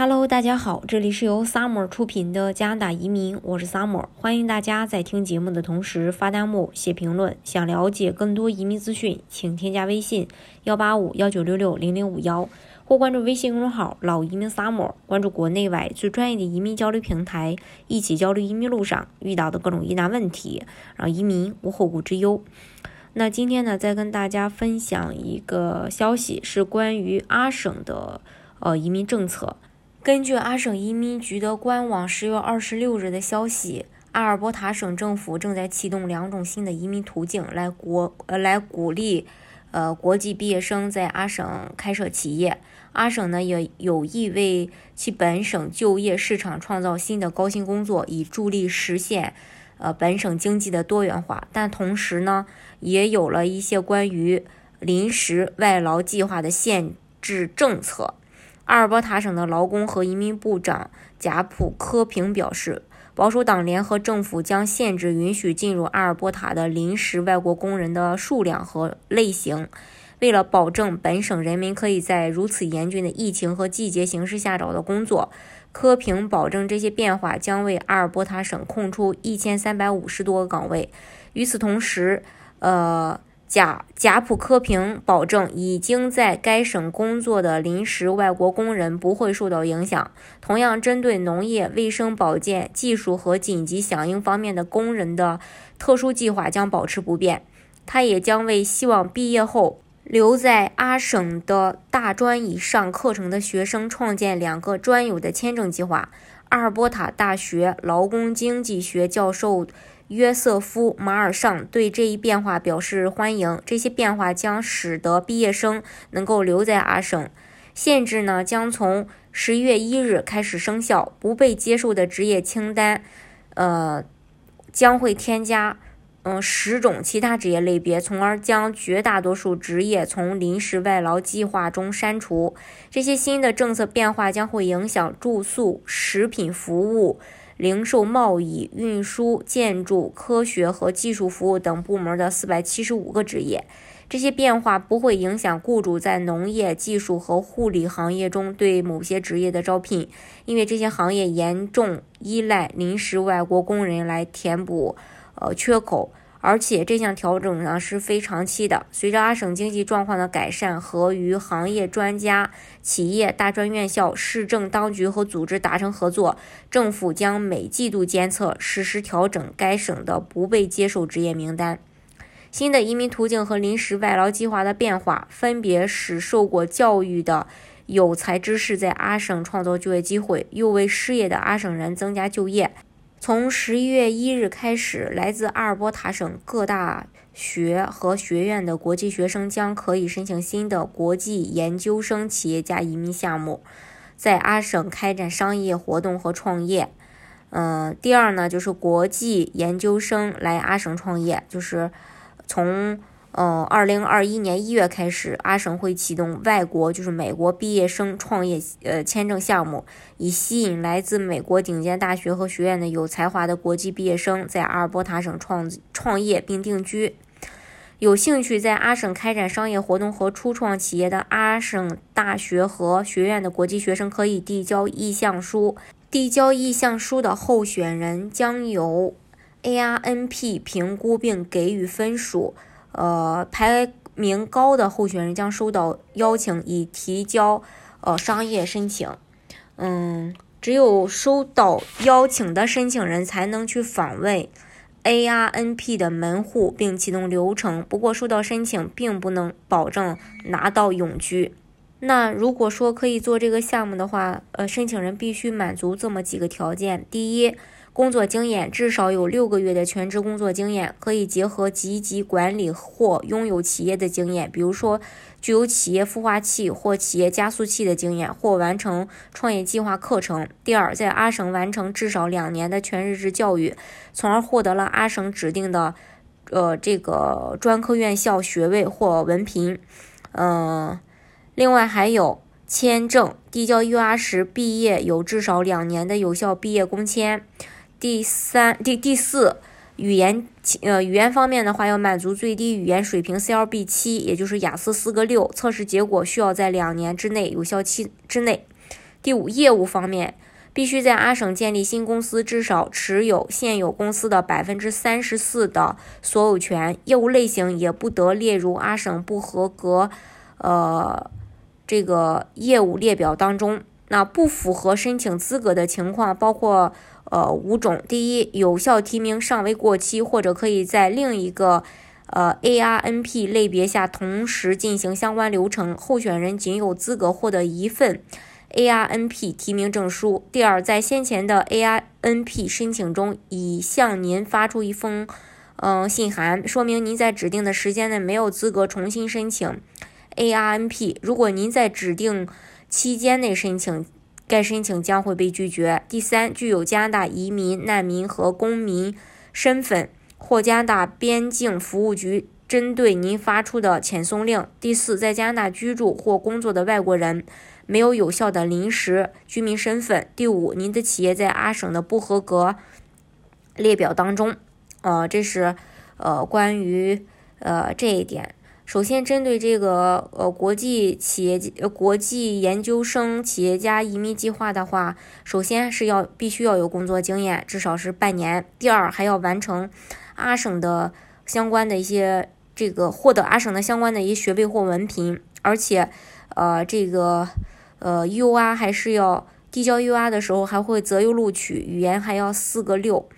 Hello，大家好，这里是由 Summer 出品的加拿大移民，我是 Summer，欢迎大家在听节目的同时发弹幕、写评论。想了解更多移民资讯，请添加微信幺八五幺九六六零零五幺，或关注微信公众号“老移民 Summer”，关注国内外最专业的移民交流平台，一起交流移民路上遇到的各种疑难问题，让移民无后顾之忧。那今天呢，再跟大家分享一个消息，是关于阿省的呃移民政策。根据阿省移民局的官网十月二十六日的消息，阿尔伯塔省政府正在启动两种新的移民途径，来国呃来鼓励呃国际毕业生在阿省开设企业。阿省呢也有意为其本省就业市场创造新的高薪工作，以助力实现呃本省经济的多元化。但同时呢，也有了一些关于临时外劳计划的限制政策。阿尔伯塔省的劳工和移民部长贾普科平表示，保守党联合政府将限制允许进入阿尔伯塔的临时外国工人的数量和类型。为了保证本省人民可以在如此严峻的疫情和季节形势下找到工作，科平保证这些变化将为阿尔伯塔省空出一千三百五十多个岗位。与此同时，呃。贾贾普科平保证，已经在该省工作的临时外国工人不会受到影响。同样，针对农业、卫生保健、技术和紧急响应方面的工人的特殊计划将保持不变。他也将为希望毕业后留在阿省的大专以上课程的学生创建两个专有的签证计划。阿尔伯塔大学劳工经济学教授。约瑟夫·马尔尚对这一变化表示欢迎。这些变化将使得毕业生能够留在阿省。限制呢将从十一月一日开始生效。不被接受的职业清单，呃，将会添加嗯十种其他职业类别，从而将绝大多数职业从临时外劳计划中删除。这些新的政策变化将会影响住宿、食品服务。零售、贸易、运输、建筑、科学和技术服务等部门的四百七十五个职业。这些变化不会影响雇主在农业、技术和护理行业中对某些职业的招聘，因为这些行业严重依赖临时外国工人来填补呃缺口。而且这项调整呢是非常期的。随着阿省经济状况的改善和与行业专家、企业、大专院校、市政当局和组织达成合作，政府将每季度监测、实施调整该省的不被接受职业名单。新的移民途径和临时外劳计划的变化，分别使受过教育的有才之士在阿省创造就业机会，又为失业的阿省人增加就业。从十一月一日开始，来自阿尔伯塔省各大学和学院的国际学生将可以申请新的国际研究生企业家移民项目，在阿省开展商业活动和创业。嗯，第二呢，就是国际研究生来阿省创业，就是从。嗯，二零二一年一月开始，阿省会启动外国，就是美国毕业生创业呃签证项目，以吸引来自美国顶尖大学和学院的有才华的国际毕业生在阿尔伯塔省创创业并定居。有兴趣在阿省开展商业活动和初创企业的阿省大学和学院的国际学生可以递交意向书。递交意向书的候选人将由 ARNP 评估并给予分数。呃，排名高的候选人将收到邀请，以提交呃商业申请。嗯，只有收到邀请的申请人才能去访问 ARNP 的门户并启动流程。不过，收到申请并不能保证拿到永居。那如果说可以做这个项目的话，呃，申请人必须满足这么几个条件：第一，工作经验至少有六个月的全职工作经验，可以结合积极管理或拥有企业的经验，比如说具有企业孵化器或企业加速器的经验，或完成创业计划课程。第二，在阿省完成至少两年的全日制教育，从而获得了阿省指定的呃这个专科院校学位或文凭。嗯，另外还有签证，递交 UR 时毕业有至少两年的有效毕业工签。第三、第第四，语言呃语言方面的话，要满足最低语言水平 CLB 七，也就是雅思四个六，测试结果需要在两年之内有效期之内。第五，业务方面。必须在阿省建立新公司，至少持有现有公司的百分之三十四的所有权。业务类型也不得列入阿省不合格，呃，这个业务列表当中。那不符合申请资格的情况包括呃五种：第一，有效提名尚未过期，或者可以在另一个呃 ARNP 类别下同时进行相关流程，候选人仅有资格获得一份。ARNP 提名证书。第二，在先前的 ARNP 申请中已向您发出一封，嗯，信函，说明您在指定的时间内没有资格重新申请 ARNP。如果您在指定期间内申请，该申请将会被拒绝。第三，具有加拿大移民、难民和公民身份或加拿大边境服务局针对您发出的遣送令。第四，在加拿大居住或工作的外国人。没有有效的临时居民身份。第五，您的企业在阿省的不合格列表当中。呃，这是呃关于呃这一点。首先，针对这个呃国际企业呃国际研究生企业家移民计划的话，首先是要必须要有工作经验，至少是半年。第二，还要完成阿省的相关的一些这个获得阿省的相关的一些学位或文凭，而且呃这个。呃，U R 还是要递交 U R 的时候还会择优录取，语言还要四个六，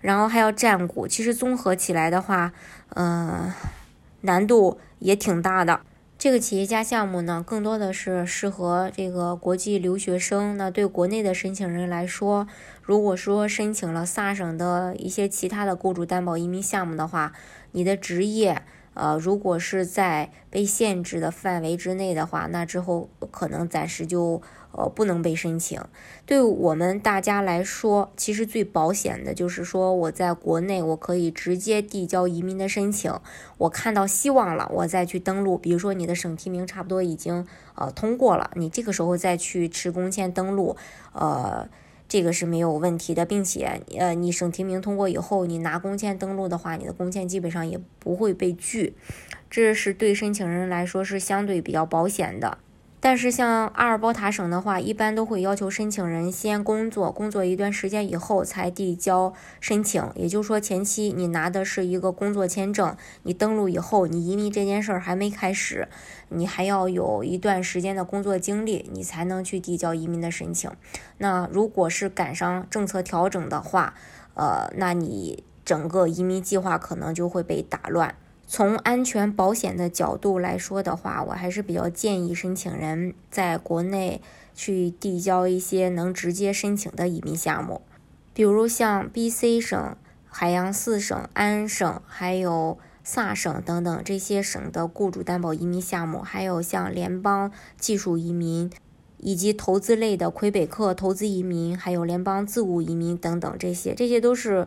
然后还要占股。其实综合起来的话，嗯，难度也挺大的。这个企业家项目呢，更多的是适合这个国际留学生。那对国内的申请人来说，如果说申请了萨省的一些其他的雇主担保移民项目的话，你的职业。呃，如果是在被限制的范围之内的话，那之后可能暂时就呃不能被申请。对我们大家来说，其实最保险的就是说我在国内我可以直接递交移民的申请，我看到希望了，我再去登录。比如说你的省提名差不多已经呃通过了，你这个时候再去持工签登录，呃。这个是没有问题的，并且，呃，你省提名通过以后，你拿工签登录的话，你的工签基本上也不会被拒，这是对申请人来说是相对比较保险的。但是像阿尔伯塔省的话，一般都会要求申请人先工作，工作一段时间以后才递交申请。也就是说，前期你拿的是一个工作签证，你登录以后，你移民这件事儿还没开始，你还要有一段时间的工作经历，你才能去递交移民的申请。那如果是赶上政策调整的话，呃，那你整个移民计划可能就会被打乱。从安全保险的角度来说的话，我还是比较建议申请人在国内去递交一些能直接申请的移民项目，比如像 B.C 省、海洋四省、安省，还有萨省等等这些省的雇主担保移民项目，还有像联邦技术移民，以及投资类的魁北克投资移民，还有联邦自雇移民等等这些，这些都是。